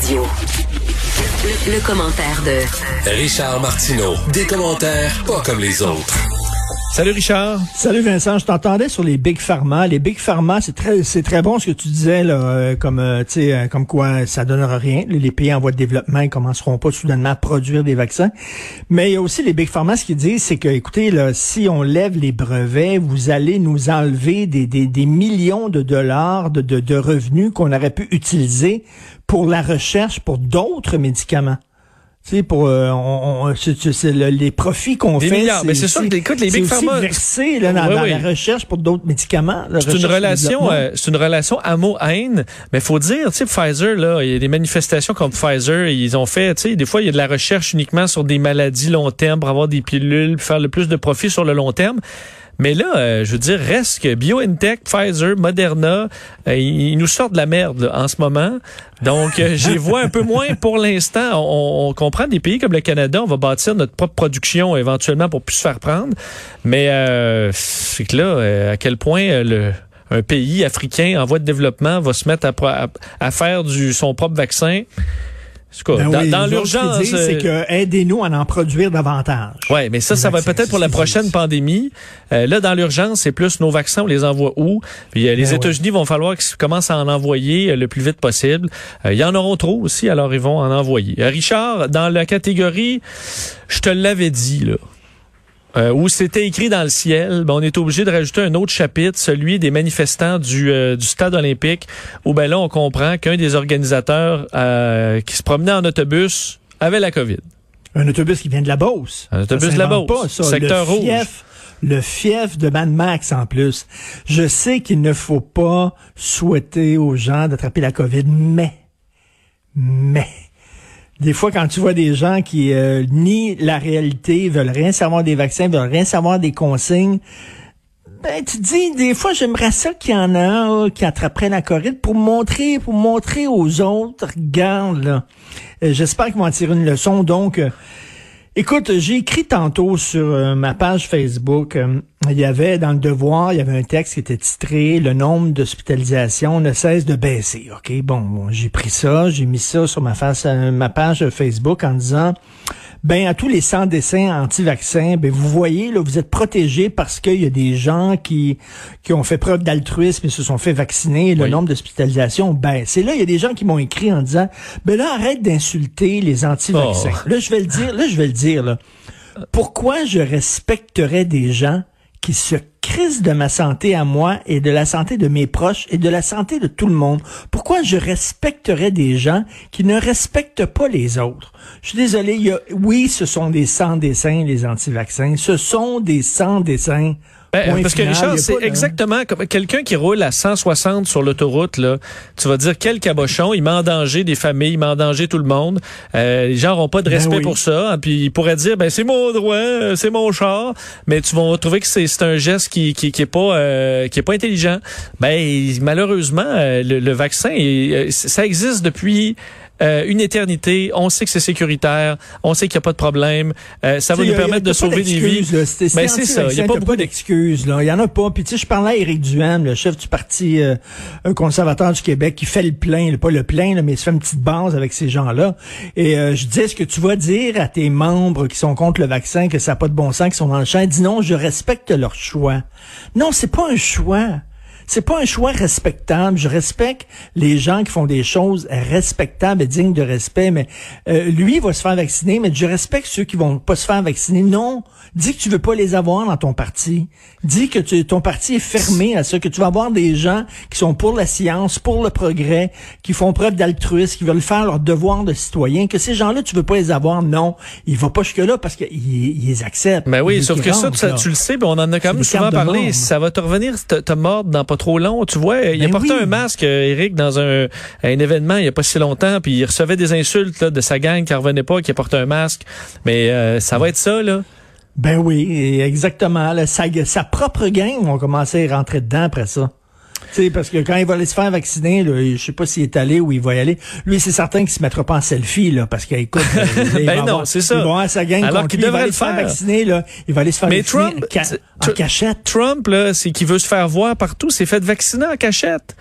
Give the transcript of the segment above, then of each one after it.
Radio. Le, le commentaire de Richard Martineau. Des commentaires pas comme les autres. Salut Richard. Salut Vincent, je t'entendais sur les big pharma. Les big pharma, c'est très c'est très bon ce que tu disais là, euh, comme euh, tu sais, euh, comme quoi ça donnera rien. Les pays en voie de développement, ils commenceront pas soudainement à produire des vaccins. Mais il y a aussi les big pharma, ce qu'ils disent, c'est que écoutez là, si on lève les brevets, vous allez nous enlever des, des, des millions de dollars de, de, de revenus qu'on aurait pu utiliser pour la recherche pour d'autres médicaments. Tu sais, pour euh, on, on, c'est, c'est le- les profits qu'on fait. Mais c'est sûr que, écoute, les big pharma- versé là, dans, Oui, dans oui. la recherche pour d'autres médicaments. C'est une relation, euh, c'est une relation amour-haine. Mais faut dire, tu sais, Pfizer, là, il y a des manifestations comme Pfizer, ils ont fait, tu sais, des fois, il y a de la recherche uniquement sur des maladies long terme pour avoir des pilules, pour faire le plus de profit sur le long terme. Mais là, euh, je veux dire, reste que BioNTech, Pfizer, Moderna, euh, ils, nous sortent de la merde là, en ce moment. Donc, euh, j'y vois un peu moins pour l'instant. On, on comprend des pays comme le Canada, on va bâtir notre propre production éventuellement pour plus se faire prendre. Mais euh, c'est que là, à quel point le un pays africain en voie de développement va se mettre à, à faire du son propre vaccin? Cas, Ben dans, oui, dans ce l'urgence. c'est euh, que aidez-nous à en produire davantage. Ouais, mais ça, ça va peut-être pour la prochaine pandémie. Euh, là, dans l'urgence, c'est plus nos vaccins, on les envoie où? Puis euh, les Ben États-Unis vont falloir qu'ils commencent à en envoyer euh, le plus vite possible. Euh, Il y en auront trop aussi, alors ils vont en envoyer. Euh, Richard, dans la catégorie, je te l'avais dit, là. Euh, où c'était écrit dans le ciel, ben, on est obligé de rajouter un autre chapitre, celui des manifestants du, euh, du stade olympique, où ben là, on comprend qu'un des organisateurs euh, qui se promenait en autobus avait la COVID. Un autobus qui vient de la Beauce. Un autobus Ça de la Beauce. Pas, ça. Secteur le rouge. Fief, le fief de Mad Max en plus. Je sais qu'il ne faut pas souhaiter aux gens d'attraper la COVID, mais, mais, des fois, quand tu vois des gens qui euh, nient la réalité, veulent rien savoir des vaccins, veulent rien savoir des consignes, ben, tu dis, des fois, j'aimerais ça qu'il y en a un qui attraperait la COVID pour montrer, pour montrer aux autres, regarde, là. Euh, J'espère qu'ils vont en tirer une leçon. Donc, euh, écoute, j'ai écrit tantôt sur euh, ma page Facebook, euh, il y avait dans le devoir, il y avait un texte qui était titré Le nombre d'hospitalisations ne cesse de baisser. OK, bon, bon, j'ai pris ça, j'ai mis ça sur ma euh, ma page Facebook en disant ben à tous les sans dessins anti-vaccins, ben vous voyez là, vous êtes protégés parce qu'il y a des gens qui qui ont fait preuve d'altruisme et se sont fait vacciner. Le Oui. nombre d'hospitalisations baisse. Et là, il y a des gens qui m'ont écrit en disant, ben là arrête d'insulter les anti-vaccins. Oh. Là, je vais le dire. Là, je vais le dire. Là. Pourquoi je respecterais des gens qui se crisent de ma santé à moi et de la santé de mes proches et de la santé de tout le monde. Pourquoi je respecterais des gens qui ne respectent pas les autres? Je suis désolé, il y a, oui, ce sont des sans-dessins, les anti-vaccins. Ce sont des sans-dessins. Ben, parce que final, Richard, c'est exactement comme quelqu'un qui roule à 160 sur l'autoroute, là. Tu vas dire quel cabochon, il met en danger des familles, il met en danger tout le monde. Euh, les gens n'auront pas de Ben respect oui. pour ça. hein, Puis ils pourraient dire, ben c'est mon droit, euh, c'est mon char. Mais tu vas trouver que c'est un geste qui qui, qui est pas euh, qui est pas intelligent. Ben malheureusement, euh, le, le vaccin, euh, ça existe depuis. Euh, une éternité, on sait que c'est sécuritaire, on sait qu'il n'y a pas de problème, euh, ça va nous permettre de sauver des vies. C'est Ben, c'est ça, il y a pas beaucoup d'excuses. là. Il y en a pas. Puis tu sais, je parlais à Éric Duhaime, le chef du parti euh, conservateur du Québec, qui fait le plein, pas le plein, là, mais il se fait une petite base avec ces gens-là. Et euh, je disais, est-ce que tu vas dire à tes membres qui sont contre le vaccin que ça n'a pas de bon sens, qui sont dans le champ? Dis non, je respecte leur choix. Non, c'est pas un choix. C'est pas un choix respectable. Je respecte les gens qui font des choses respectables et dignes de respect, mais euh, lui va se faire vacciner, mais je respecte ceux qui vont pas se faire vacciner. Non, dis que tu veux pas les avoir dans ton parti. Dis que tu- ton parti est fermé à ça, que tu vas avoir des gens qui sont pour la science, pour le progrès, qui font preuve d'altruisme, qui veulent faire leur devoir de citoyen, que ces gens-là, tu veux pas les avoir. Non, il va pas jusque-là parce qu'ils ils les acceptent. Ben oui, sauf que ça, tu, le sais, ben on en a quand même souvent parlé. Ça va te revenir te, te mordre dans pas trop long. Tu vois, il a Ben porté oui. un masque, euh, Eric, dans un, un événement il y a pas si longtemps, puis il recevait des insultes là, de sa gang qui revenait pas, qui a porté un masque. Mais euh, ça va être ça, là. Ben oui, exactement. là, sa, sa propre gang vont commencer à rentrer dedans après ça. Tu sais, parce que quand il va aller se faire vacciner, là, je sais pas s'il est allé ou il va y aller. Lui, c'est certain qu'il se mettra pas en selfie, là, parce qu'écoute, euh, Ben va non, c'est ça. Avoir sa gang Alors qu'il lui, il va devrait aller le se faire vacciner, là. Il va aller se faire Mais vacciner Trump, en, ca- c'est- en Tr- cachette. Trump, là, c'est qu'il veut se faire voir partout, s'est fait vacciner en cachette.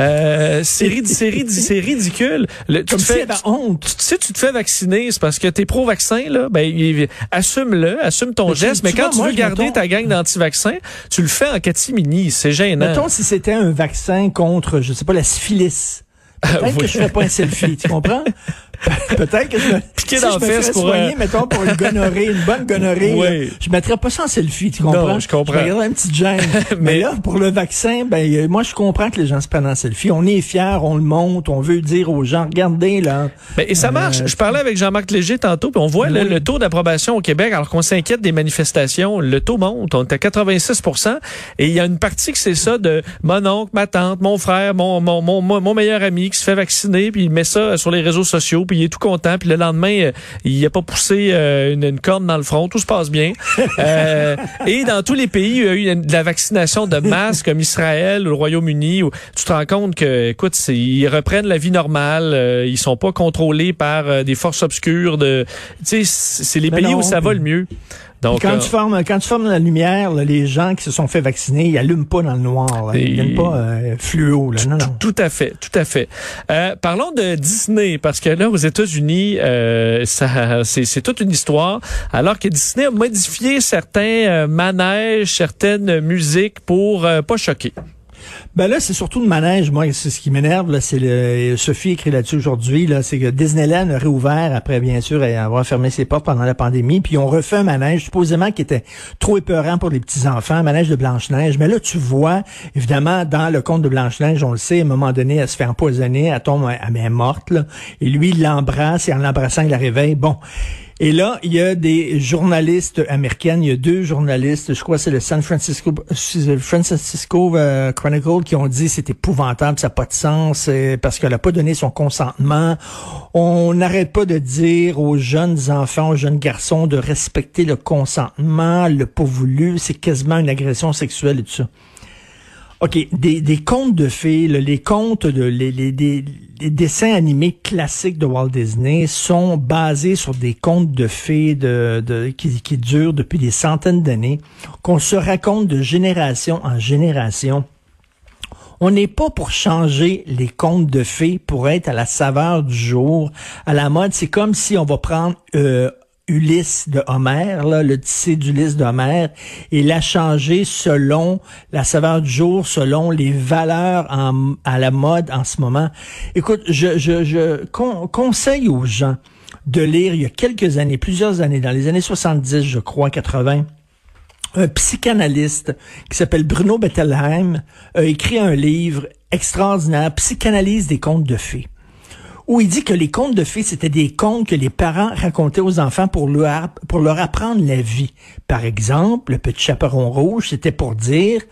Euh, c'est rid- c'est rid- c'est ridicule. Le- tu te fais, avait honte. tu sais, tu te fais vacciner, c'est parce que t'es pro-vaccin, là. Ben, assume-le, assume ton Mais tu- geste. Mais tu quand vois, tu moi, veux garder mettons- ta gang d'anti-vaccins, tu le fais en catimini. C'est gênant. Mettons si c'était un vaccin contre, je sais pas, la syphilis. Peut-être oui. que je ferais pas un selfie, tu comprends? Pe- Peut-être que je me, si dans je me fesse pour, soigner, euh, mettons, pour une gonorrhée, une bonne gonorrhée, Oui. là, je mettrais pas ça en selfie, tu comprends? Non, je comprends. Je un petit gêne. mais, Mais- là, pour le vaccin, ben, euh, moi, je comprends que les gens se prennent en selfie. On est fiers, on le monte, on veut dire aux gens, regardez, là. Ben, et ça marche. Euh, Je parlais avec Jean-Marc Léger tantôt, puis on voit là, le taux d'approbation au Québec, alors qu'on s'inquiète des manifestations, le taux monte. On est à 86% Et il y a une partie que c'est ça de mon oncle, ma tante, mon frère, mon, mon, mon, mon, mon meilleur ami qui se fait vacciner, puis il met ça sur les réseaux sociaux, puis il est tout content, puis le lendemain, euh, il a pas poussé euh, une, une corne dans le front, tout se passe bien. Euh, et dans tous les pays, il y a eu de la vaccination de masse, comme Israël ou le Royaume-Uni, où tu te rends compte que, écoute, ils reprennent la vie normale, euh, ils sont pas contrôlés par des forces obscures. De, tu sais, c'est les Mais pays non, où ça va le mieux. Donc, quand, euh, tu formes, quand tu formes la lumière, là, les gens qui se sont fait vacciner, ils allument pas dans le noir. Là. Ils viennent pas euh, fluo. Là. Non, non. Tout à fait, tout à fait. Euh, parlons de Disney parce que là aux États-Unis, euh, ça, c'est, c'est toute une histoire. Alors que Disney a modifié certains manèges, certaines musiques pour pas choquer. Ben là, c'est surtout le manège. Moi, c'est ce qui m'énerve. C'est le Sophie écrit là-dessus aujourd'hui. Là, c'est que Disneyland a réouvert après, bien sûr, avoir fermé ses portes pendant la pandémie. Puis on refait un manège supposément qui était trop épeurant pour les petits enfants, un manège de Blanche Neige. Mais là, tu vois, évidemment, dans le conte de Blanche Neige, on le sait, à un moment donné, elle se fait empoisonner, elle tombe, elle est morte. Là, et lui, il l'embrasse et en l'embrassant, il la réveille. Bon. Et là, il y a des journalistes américaines, il y a deux journalistes, je crois c'est le San Francisco, Francisco euh, Chronicle qui ont dit c'est épouvantable, ça n'a pas de sens parce qu'elle n'a pas donné son consentement. On n'arrête pas de dire aux jeunes enfants, aux jeunes garçons de respecter le consentement, le pas voulu, c'est quasiment une agression sexuelle et tout ça. OK, des, des contes de fées, là, les contes de les, les, des- les dessins animés classiques de Walt Disney sont basés sur des contes de fées de, de, qui, qui durent depuis des centaines d'années, qu'on se raconte de génération en génération. On n'est pas pour changer les contes de fées pour être à la saveur du jour, à la mode. C'est comme si on va prendre euh, Ulysse de Homère, là, le tissé d'Ulysse d'Homère, et la changer selon la saveur du jour, selon les valeurs à la mode en ce moment. Écoute, je, je, je con- conseille aux gens de lire il y a quelques années, plusieurs années, dans les années 70, je crois, 80, un psychanalyste qui s'appelle Bruno Bettelheim a écrit un livre extraordinaire, Psychanalyse des contes de fées où il dit que les contes de fées, c'était des contes que les parents racontaient aux enfants pour leur, pour leur apprendre la vie. Par exemple, le petit chaperon rouge, c'était pour dire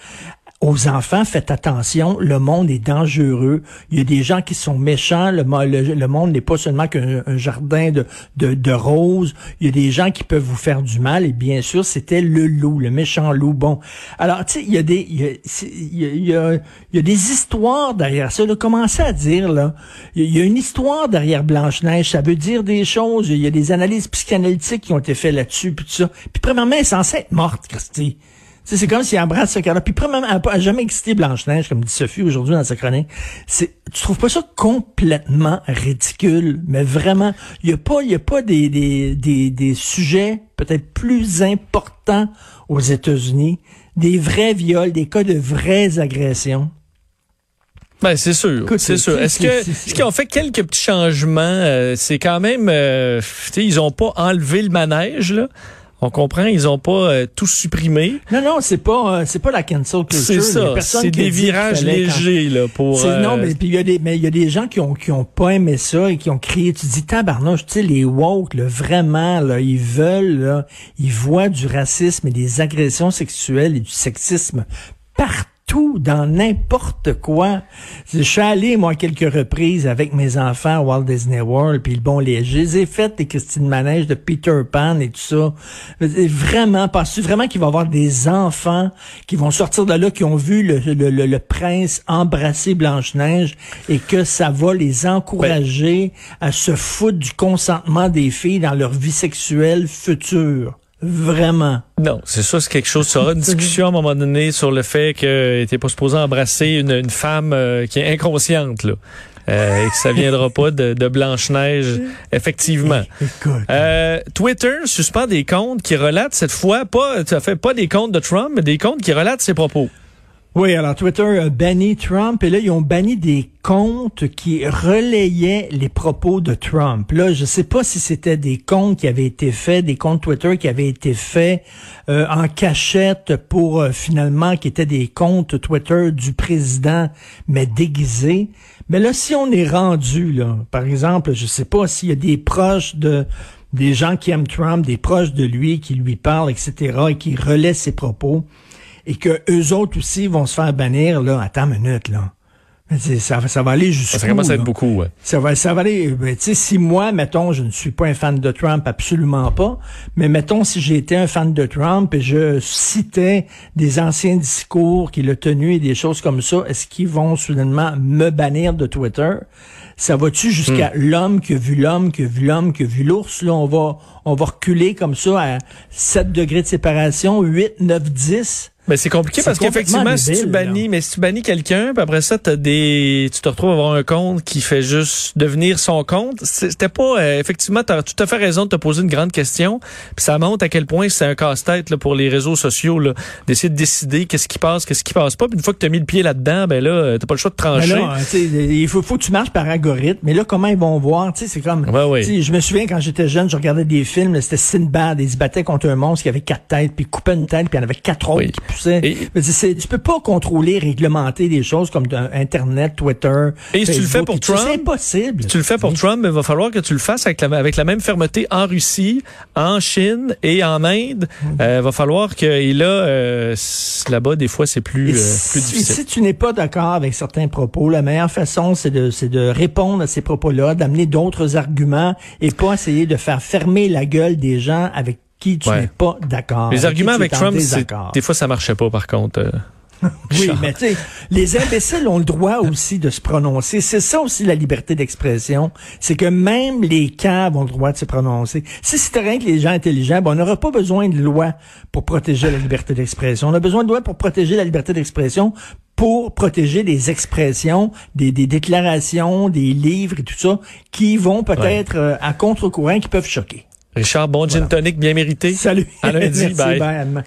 aux enfants, faites attention, le monde est dangereux. Il y a des gens qui sont méchants. Le, mo- le- le monde n'est pas seulement qu'un un jardin de, roses. Il y a des gens qui peuvent vous faire du mal. Et bien sûr, c'était le loup, le méchant loup. Bon, alors tu sais, il y a des, il y a, des histoires derrière ça. Là, commencez à dire là, il y a- une histoire derrière Blanche Neige. Ça veut dire des choses. Il y a des analyses psychanalytiques qui ont été faites là-dessus, puis tout ça. Puis premièrement, elle est censée être morte, Christy. C'est comme s'il embrasse ce cas-là. Puis premièrement, elle n'a jamais existé Blanche-Neige, comme dit Sophie aujourd'hui dans sa chronique. C'est, tu trouves pas ça complètement ridicule? Mais vraiment, il y a pas, y a pas des, des, des, des sujets peut-être plus importants aux États-Unis, des vrais viols, des cas de vraies agressions? Ben c'est sûr, c'est sûr. Est-ce que est-ce qu'ils ont fait quelques petits changements? Euh, C'est quand même, euh, tu sais, ils ont pas enlevé le manège là. On comprend, ils ont pas euh, tout supprimé. Non, non, c'est pas, euh, c'est pas la cancel culture. C'est ça. C'est des virages quand- légers là pour. Euh, Non, mais puis il y a des, mais il y a des gens qui ont qui ont pas aimé ça et qui ont crié. Tu dis tabarnouche, tu sais les woke, là, vraiment là, ils veulent là, ils voient du racisme et des agressions sexuelles et du sexisme partout tout, dans n'importe quoi. Je suis allé, moi, quelques reprises avec mes enfants à Walt Disney World, puis bon, les, je les ai Christine Manège de Peter Pan et tout ça. Vraiment, penses-tu vraiment qu'il va y avoir des enfants qui vont sortir de là, qui ont vu le, le, le, prince embrasser Blanche-Neige et que ça va les encourager à se foutre du consentement des filles dans leur vie sexuelle future? Vraiment. Non, c'est ça, c'est quelque chose. Ça aura une discussion à un moment donné sur le fait que t'es pas supposé embrasser une, une femme euh, qui est inconsciente, là. Euh, et que ça viendra pas de, de Blanche-Neige, effectivement. Euh, Twitter suspend des comptes qui relatent cette fois pas, ça fait pas des comptes de Trump, mais des comptes qui relatent ses propos. Oui, alors Twitter a banni Trump et là, ils ont banni des comptes qui relayaient les propos de Trump. Là, je sais pas si c'était des comptes qui avaient été faits, des comptes Twitter qui avaient été faits euh, en cachette pour euh, finalement qui étaient des comptes Twitter du président, mais déguisés. Mais là, si on est rendu, là, par exemple, je sais pas s'il y a des proches de des gens qui aiment Trump, des proches de lui, qui lui parlent, etc., et qui relaient ses propos et que eux autres aussi vont se faire bannir, là, attends une minute, là. Ça, ça va aller jusqu'où? Ça commence à être beaucoup, ouais. Ça va, ça va aller, ben, tu sais, si moi, mettons, je ne suis pas un fan de Trump, absolument pas, mais mettons, si j'étais un fan de Trump et je citais des anciens discours qu'il a tenus et des choses comme ça, est-ce qu'ils vont soudainement me bannir de Twitter? Ça va-tu jusqu'à hmm. l'homme qui a vu l'homme, qui a vu l'homme, qui a vu l'ours? Là, on va, on va reculer comme ça à 7 degrés de séparation, 8, 9, 10. Mais c'est compliqué parce qu'effectivement, si tu bannis, mais si tu bannis quelqu'un, puis après ça, as des, tu te retrouves à avoir un compte qui fait juste devenir son compte. C'était pas, euh, effectivement, tu as tout à fait raison de te poser une grande question. Puis ça montre à quel point c'est un casse-tête pour les réseaux sociaux d'essayer de décider qu'est-ce qui passe, qu'est-ce qui passe pas. Puis une fois que tu as mis le pied là-dedans, ben là, euh, t'as pas le choix de trancher. Là, il faut, faut que tu marches par algorithme. Mais là, comment ils vont voir Tu sais, c'est comme, je me souviens quand j'étais jeune, je regardais des films, c'était Sinbad, ils se battaient contre un monstre qui avait quatre têtes, puis coupait une tête, puis il en avait quatre autres qui et, tu peux pas contrôler, réglementer des choses comme Internet, Twitter. Et si tu le fais pour Trump, c'est impossible. Si tu le fais pour Trump, il va falloir que tu le fasses avec la, avec la même fermeté en Russie, en Chine et en Inde. Il mm. euh, va falloir que et là, euh, là-bas, des fois, c'est plus, euh, plus difficile. Si tu n'es pas d'accord avec certains propos, la meilleure façon, c'est de, c'est de répondre à ces propos-là, d'amener d'autres arguments et pas essayer de faire fermer la gueule des gens avec qui tu n'es pas d'accord. Les arguments avec Trump, des fois, ça marchait pas, par contre. Euh. oui, mais tu sais, les imbéciles ont le droit aussi de se prononcer. C'est ça aussi la liberté d'expression. C'est que même les caves ont le droit de se prononcer. Si c'était rien que les gens intelligents, ben, on n'aura pas besoin de loi pour protéger la liberté d'expression. On a besoin de loi pour protéger la liberté d'expression pour protéger des expressions, des, des, déclarations, des livres et tout ça qui vont peut-être euh, à contre-courant, qui peuvent choquer. Richard, bon gin tonic bien mérité. Salut. À lundi. bye.